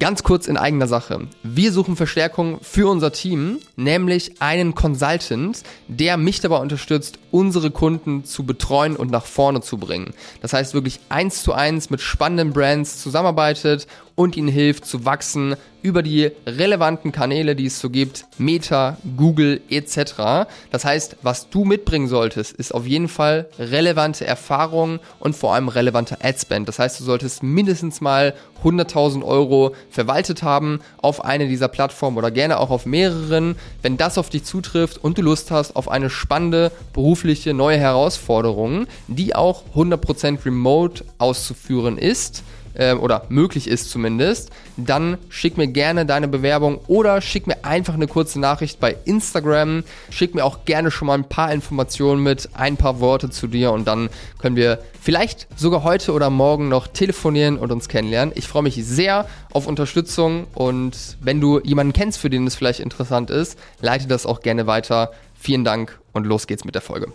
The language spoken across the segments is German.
Ganz kurz in eigener Sache. Wir suchen Verstärkung für unser Team, nämlich einen Consultant, der mich dabei unterstützt, unsere Kunden zu betreuen und nach vorne zu bringen. Das heißt wirklich eins zu eins mit spannenden Brands zusammenarbeitet und ihnen hilft zu wachsen über die relevanten Kanäle, die es so gibt, Meta, Google etc. Das heißt, was du mitbringen solltest, ist auf jeden Fall relevante Erfahrungen und vor allem relevante Adspend. Das heißt, du solltest mindestens mal 100.000 Euro verwaltet haben auf eine dieser Plattformen oder gerne auch auf mehreren. Wenn das auf dich zutrifft und du Lust hast auf eine spannende berufliche neue Herausforderung, die auch 100% remote auszuführen ist, äh, oder möglich ist zumindest, dann schick mir gerne deine Bewerbung oder schick mir einfach eine kurze Nachricht bei Instagram. Schick mir auch gerne schon mal ein paar Informationen mit, ein paar Worte zu dir und dann können wir vielleicht sogar heute oder morgen noch telefonieren und uns kennenlernen. Ich freue mich sehr auf Unterstützung und wenn du jemanden kennst, für den es vielleicht interessant ist, leite das auch gerne weiter. Vielen Dank und los geht's mit der Folge.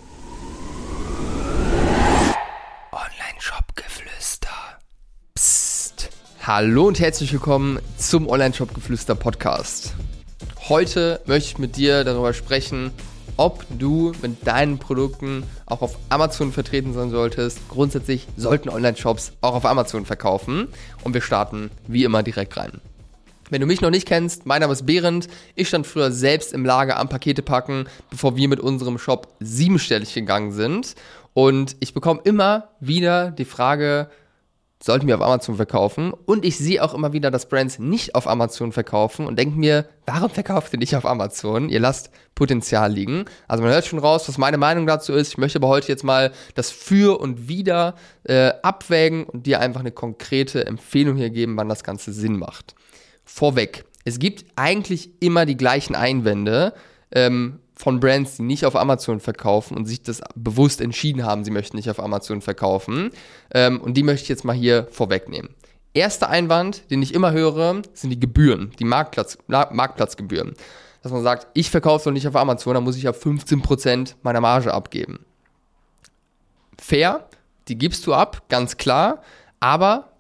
Hallo und herzlich willkommen zum Online-Shop-Geflüster Podcast. Heute möchte ich mit dir darüber sprechen, ob du mit deinen Produkten auch auf Amazon vertreten sein solltest. Grundsätzlich sollten Online-Shops auch auf Amazon verkaufen. Und wir starten wie immer direkt rein. Wenn du mich noch nicht kennst, mein Name ist Behrend. Ich stand früher selbst im Lager am Pakete packen, bevor wir mit unserem Shop siebenstellig gegangen sind. Und ich bekomme immer wieder die Frage, sollten wir auf Amazon verkaufen. Und ich sehe auch immer wieder, dass Brands nicht auf Amazon verkaufen und denke mir, warum verkauft ihr nicht auf Amazon? Ihr lasst Potenzial liegen. Also man hört schon raus, was meine Meinung dazu ist. Ich möchte aber heute jetzt mal das Für und Wider äh, abwägen und dir einfach eine konkrete Empfehlung hier geben, wann das Ganze Sinn macht. Vorweg, es gibt eigentlich immer die gleichen Einwände. Ähm, von Brands, die nicht auf Amazon verkaufen und sich das bewusst entschieden haben, sie möchten nicht auf Amazon verkaufen. Ähm, und die möchte ich jetzt mal hier vorwegnehmen. Erster Einwand, den ich immer höre, sind die Gebühren, die Marktplatz, Marktplatzgebühren. Dass man sagt, ich verkaufe doch nicht auf Amazon, dann muss ich ja 15% meiner Marge abgeben. Fair, die gibst du ab, ganz klar. Aber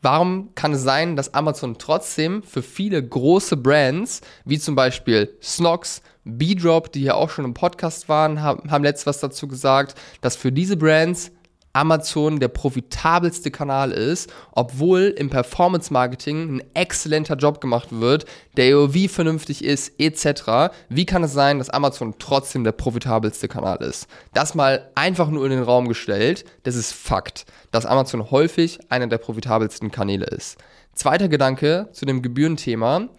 warum kann es sein, dass Amazon trotzdem für viele große Brands, wie zum Beispiel Snox, B-Drop, die hier auch schon im Podcast waren, haben, haben was dazu gesagt, dass für diese Brands Amazon der profitabelste Kanal ist, obwohl im Performance Marketing ein exzellenter Job gemacht wird, der AOV vernünftig ist, etc. Wie kann es sein, dass Amazon trotzdem der profitabelste Kanal ist? Das mal einfach nur in den Raum gestellt. Das ist Fakt, dass Amazon häufig einer der profitabelsten Kanäle ist. Zweiter Gedanke zu dem Gebührenthema.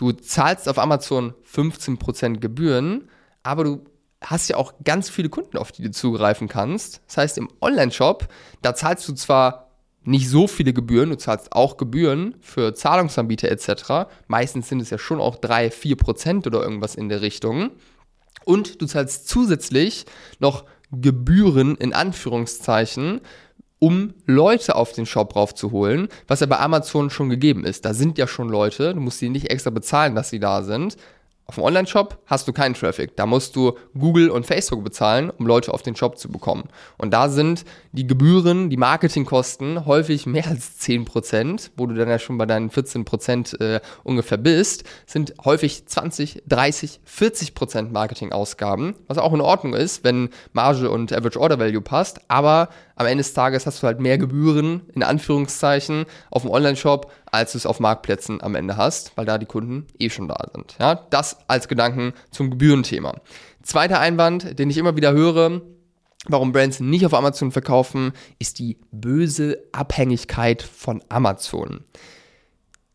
Du zahlst auf Amazon 15% Gebühren, aber du hast ja auch ganz viele Kunden, auf die du zugreifen kannst. Das heißt, im Online-Shop, da zahlst du zwar nicht so viele Gebühren, du zahlst auch Gebühren für Zahlungsanbieter etc. Meistens sind es ja schon auch 3, 4% oder irgendwas in der Richtung. Und du zahlst zusätzlich noch Gebühren in Anführungszeichen um Leute auf den Shop raufzuholen, was ja bei Amazon schon gegeben ist. Da sind ja schon Leute, du musst sie nicht extra bezahlen, dass sie da sind. Auf dem Online-Shop hast du keinen Traffic. Da musst du Google und Facebook bezahlen, um Leute auf den Shop zu bekommen. Und da sind die Gebühren, die Marketingkosten häufig mehr als 10%, wo du dann ja schon bei deinen 14% äh, ungefähr bist, sind häufig 20, 30, 40% Marketingausgaben, was auch in Ordnung ist, wenn Marge und Average Order Value passt. Aber am Ende des Tages hast du halt mehr Gebühren, in Anführungszeichen, auf dem Online-Shop, als du es auf Marktplätzen am Ende hast, weil da die Kunden eh schon da sind. Ja, das als Gedanken zum Gebührenthema. Zweiter Einwand, den ich immer wieder höre, warum Brands nicht auf Amazon verkaufen, ist die böse Abhängigkeit von Amazon.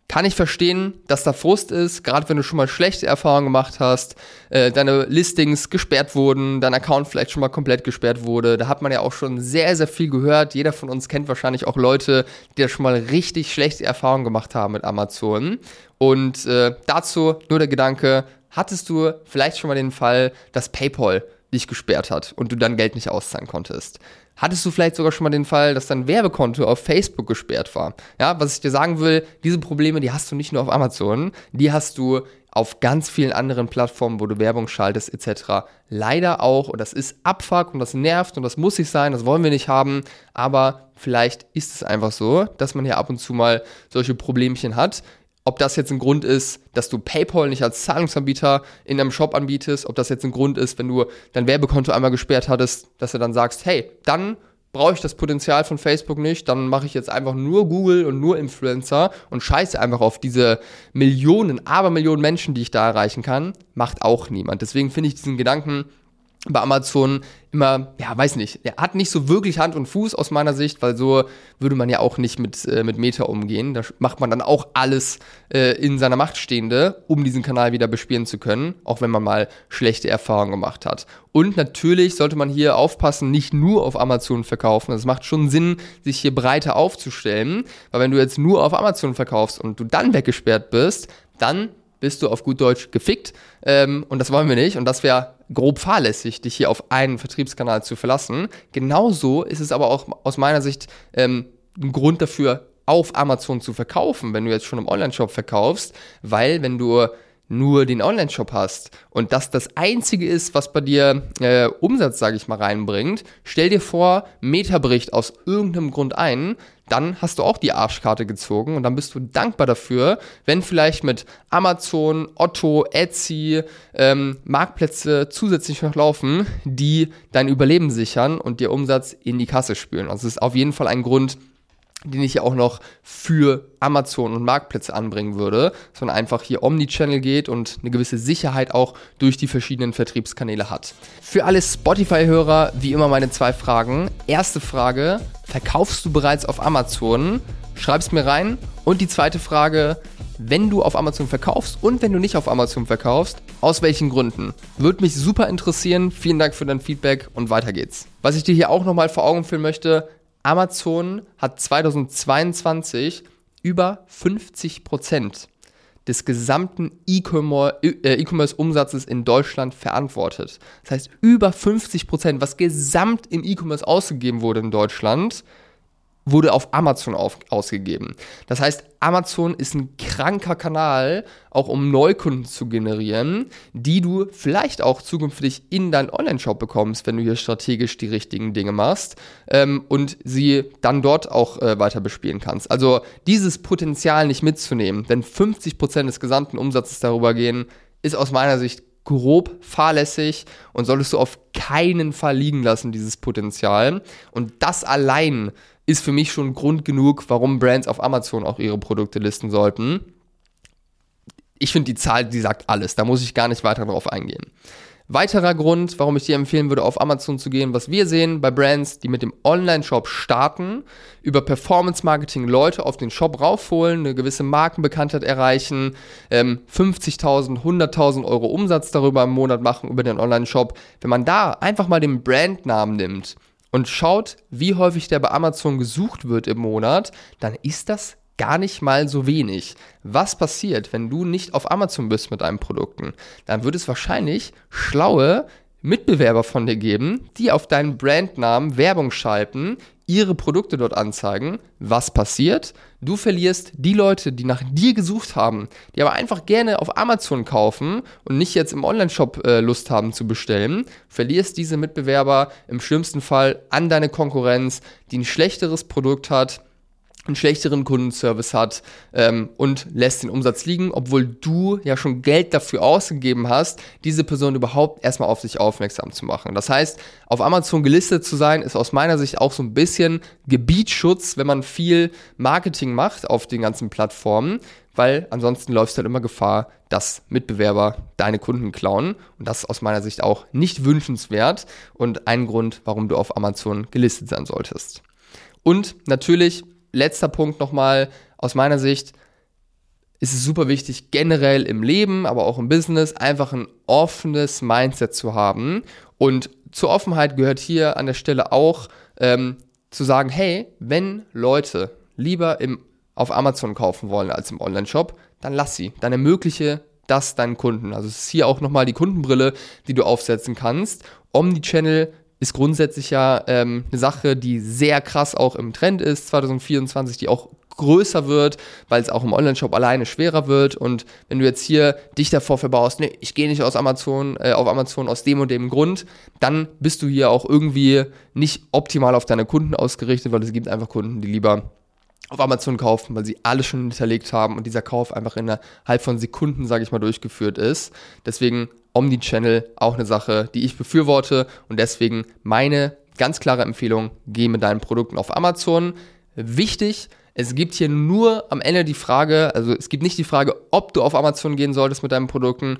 Kann ich verstehen, dass da Frust ist, gerade wenn du schon mal schlechte Erfahrungen gemacht hast, äh, deine Listings gesperrt wurden, dein Account vielleicht schon mal komplett gesperrt wurde. Da hat man ja auch schon sehr, sehr viel gehört. Jeder von uns kennt wahrscheinlich auch Leute, die da schon mal richtig schlechte Erfahrungen gemacht haben mit Amazon. Und äh, dazu nur der Gedanke, hattest du vielleicht schon mal den Fall, dass PayPal dich gesperrt hat und du dann Geld nicht auszahlen konntest? Hattest du vielleicht sogar schon mal den Fall, dass dein Werbekonto auf Facebook gesperrt war? Ja, was ich dir sagen will, diese Probleme, die hast du nicht nur auf Amazon, die hast du auf ganz vielen anderen Plattformen, wo du Werbung schaltest etc. Leider auch, und das ist Abfuck und das nervt und das muss nicht sein, das wollen wir nicht haben, aber vielleicht ist es einfach so, dass man hier ab und zu mal solche Problemchen hat. Ob das jetzt ein Grund ist, dass du PayPal nicht als Zahlungsanbieter in einem Shop anbietest, ob das jetzt ein Grund ist, wenn du dein Werbekonto einmal gesperrt hattest, dass du dann sagst, hey, dann brauche ich das Potenzial von Facebook nicht, dann mache ich jetzt einfach nur Google und nur Influencer und scheiße einfach auf diese Millionen, Abermillionen Menschen, die ich da erreichen kann, macht auch niemand. Deswegen finde ich diesen Gedanken bei Amazon immer, ja, weiß nicht, er hat nicht so wirklich Hand und Fuß aus meiner Sicht, weil so würde man ja auch nicht mit, äh, mit Meta umgehen. Da macht man dann auch alles äh, in seiner Macht Stehende, um diesen Kanal wieder bespielen zu können, auch wenn man mal schlechte Erfahrungen gemacht hat. Und natürlich sollte man hier aufpassen, nicht nur auf Amazon verkaufen. Es macht schon Sinn, sich hier breiter aufzustellen, weil wenn du jetzt nur auf Amazon verkaufst und du dann weggesperrt bist, dann bist du auf gut Deutsch gefickt. Ähm, und das wollen wir nicht. Und das wäre grob fahrlässig, dich hier auf einen Vertriebskanal zu verlassen. Genauso ist es aber auch aus meiner Sicht ähm, ein Grund dafür, auf Amazon zu verkaufen, wenn du jetzt schon im Online-Shop verkaufst, weil wenn du nur den Online-Shop hast und das das Einzige ist, was bei dir äh, Umsatz, sage ich mal, reinbringt, stell dir vor, Meta bricht aus irgendeinem Grund ein, dann hast du auch die Arschkarte gezogen und dann bist du dankbar dafür, wenn vielleicht mit Amazon, Otto, Etsy ähm, Marktplätze zusätzlich noch laufen, die dein Überleben sichern und dir Umsatz in die Kasse spülen. Also es ist auf jeden Fall ein Grund, den ich ja auch noch für Amazon und Marktplätze anbringen würde, sondern einfach hier Omnichannel geht und eine gewisse Sicherheit auch durch die verschiedenen Vertriebskanäle hat. Für alle Spotify-Hörer wie immer meine zwei Fragen. Erste Frage, verkaufst du bereits auf Amazon? Schreib's mir rein. Und die zweite Frage, wenn du auf Amazon verkaufst und wenn du nicht auf Amazon verkaufst, aus welchen Gründen? Würde mich super interessieren. Vielen Dank für dein Feedback und weiter geht's. Was ich dir hier auch nochmal vor Augen führen möchte, Amazon hat 2022 über 50 Prozent des gesamten äh, E-Commerce-Umsatzes in Deutschland verantwortet. Das heißt, über 50 Prozent, was gesamt im E-Commerce ausgegeben wurde in Deutschland, wurde auf Amazon auf, ausgegeben. Das heißt, Amazon ist ein kranker Kanal, auch um Neukunden zu generieren, die du vielleicht auch zukünftig in deinen Online-Shop bekommst, wenn du hier strategisch die richtigen Dinge machst ähm, und sie dann dort auch äh, weiter bespielen kannst. Also dieses Potenzial nicht mitzunehmen, denn 50% des gesamten Umsatzes darüber gehen, ist aus meiner Sicht grob fahrlässig und solltest du auf keinen Fall liegen lassen, dieses Potenzial. Und das allein ist für mich schon Grund genug, warum Brands auf Amazon auch ihre Produkte listen sollten. Ich finde die Zahl, die sagt alles. Da muss ich gar nicht weiter drauf eingehen. Weiterer Grund, warum ich dir empfehlen würde, auf Amazon zu gehen, was wir sehen bei Brands, die mit dem Online-Shop starten, über Performance-Marketing Leute auf den Shop raufholen, eine gewisse Markenbekanntheit erreichen, ähm, 50.000, 100.000 Euro Umsatz darüber im Monat machen über den Online-Shop. Wenn man da einfach mal den Brandnamen nimmt und schaut, wie häufig der bei Amazon gesucht wird im Monat, dann ist das gar nicht mal so wenig. Was passiert, wenn du nicht auf Amazon bist mit deinen Produkten? Dann wird es wahrscheinlich schlaue Mitbewerber von dir geben, die auf deinen Brandnamen Werbung schalten, ihre Produkte dort anzeigen. Was passiert? Du verlierst die Leute, die nach dir gesucht haben, die aber einfach gerne auf Amazon kaufen und nicht jetzt im Online-Shop äh, Lust haben zu bestellen, verlierst diese Mitbewerber im schlimmsten Fall an deine Konkurrenz, die ein schlechteres Produkt hat, einen schlechteren Kundenservice hat ähm, und lässt den Umsatz liegen, obwohl du ja schon Geld dafür ausgegeben hast, diese Person überhaupt erstmal auf sich aufmerksam zu machen. Das heißt, auf Amazon gelistet zu sein, ist aus meiner Sicht auch so ein bisschen Gebietsschutz, wenn man viel Marketing macht auf den ganzen Plattformen, weil ansonsten läufst du halt immer Gefahr, dass Mitbewerber deine Kunden klauen. Und das ist aus meiner Sicht auch nicht wünschenswert und ein Grund, warum du auf Amazon gelistet sein solltest. Und natürlich letzter Punkt nochmal aus meiner Sicht ist es super wichtig, generell im Leben, aber auch im Business, einfach ein offenes Mindset zu haben. Und zur Offenheit gehört hier an der Stelle auch ähm, zu sagen, hey, wenn Leute lieber im, auf Amazon kaufen wollen als im Online-Shop, dann lass sie. Dann ermögliche das deinen Kunden. Also es ist hier auch nochmal die Kundenbrille, die du aufsetzen kannst. Omnichannel ist grundsätzlich ja ähm, eine Sache, die sehr krass auch im Trend ist, 2024, die auch größer wird, weil es auch im Online-Shop alleine schwerer wird. Und wenn du jetzt hier dich davor verbaust, nee, ich gehe nicht aus Amazon, äh, auf Amazon aus dem und dem Grund, dann bist du hier auch irgendwie nicht optimal auf deine Kunden ausgerichtet, weil es gibt einfach Kunden, die lieber auf Amazon kaufen, weil sie alles schon hinterlegt haben und dieser Kauf einfach innerhalb von Sekunden, sage ich mal, durchgeführt ist. Deswegen Omnichannel auch eine Sache, die ich befürworte und deswegen meine ganz klare Empfehlung, geh mit deinen Produkten auf Amazon. Wichtig, es gibt hier nur am Ende die Frage, also es gibt nicht die Frage, ob du auf Amazon gehen solltest mit deinen Produkten.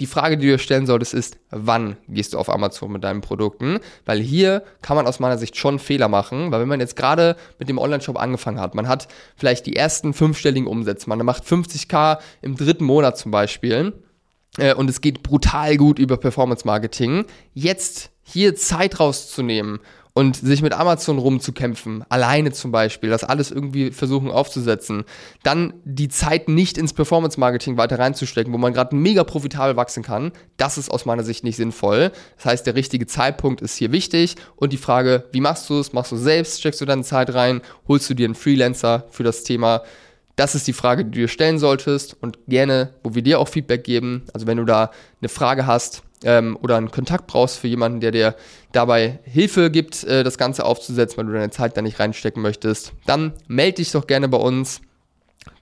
Die Frage, die du dir stellen solltest, ist, wann gehst du auf Amazon mit deinen Produkten? Weil hier kann man aus meiner Sicht schon Fehler machen, weil wenn man jetzt gerade mit dem Online-Shop angefangen hat, man hat vielleicht die ersten fünfstelligen Umsätze, man macht 50k im dritten Monat zum Beispiel äh, und es geht brutal gut über Performance Marketing. Jetzt hier Zeit rauszunehmen und sich mit Amazon rumzukämpfen, alleine zum Beispiel, das alles irgendwie versuchen aufzusetzen, dann die Zeit nicht ins Performance-Marketing weiter reinzustecken, wo man gerade mega profitabel wachsen kann, das ist aus meiner Sicht nicht sinnvoll. Das heißt, der richtige Zeitpunkt ist hier wichtig und die Frage, wie machst du es? Machst du selbst? Steckst du deine Zeit rein? Holst du dir einen Freelancer für das Thema? Das ist die Frage, die du dir stellen solltest und gerne, wo wir dir auch Feedback geben. Also wenn du da eine Frage hast, ähm, oder einen Kontakt brauchst für jemanden, der dir dabei Hilfe gibt, äh, das Ganze aufzusetzen, weil du deine Zeit da nicht reinstecken möchtest, dann melde dich doch gerne bei uns.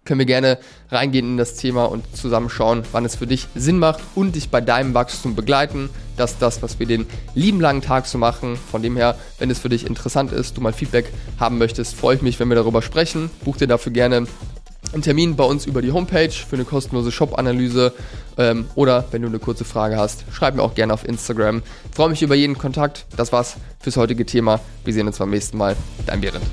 Können wir gerne reingehen in das Thema und zusammen schauen, wann es für dich Sinn macht und dich bei deinem Wachstum begleiten. Das ist das, was wir den lieben langen Tag so machen. Von dem her, wenn es für dich interessant ist, du mal Feedback haben möchtest, freue ich mich, wenn wir darüber sprechen. Buch dir dafür gerne einen Termin bei uns über die Homepage für eine kostenlose Shop-Analyse ähm, oder wenn du eine kurze Frage hast, schreib mir auch gerne auf Instagram. Ich freue mich über jeden Kontakt. Das war's fürs heutige Thema. Wir sehen uns beim nächsten Mal. Dein Behrend.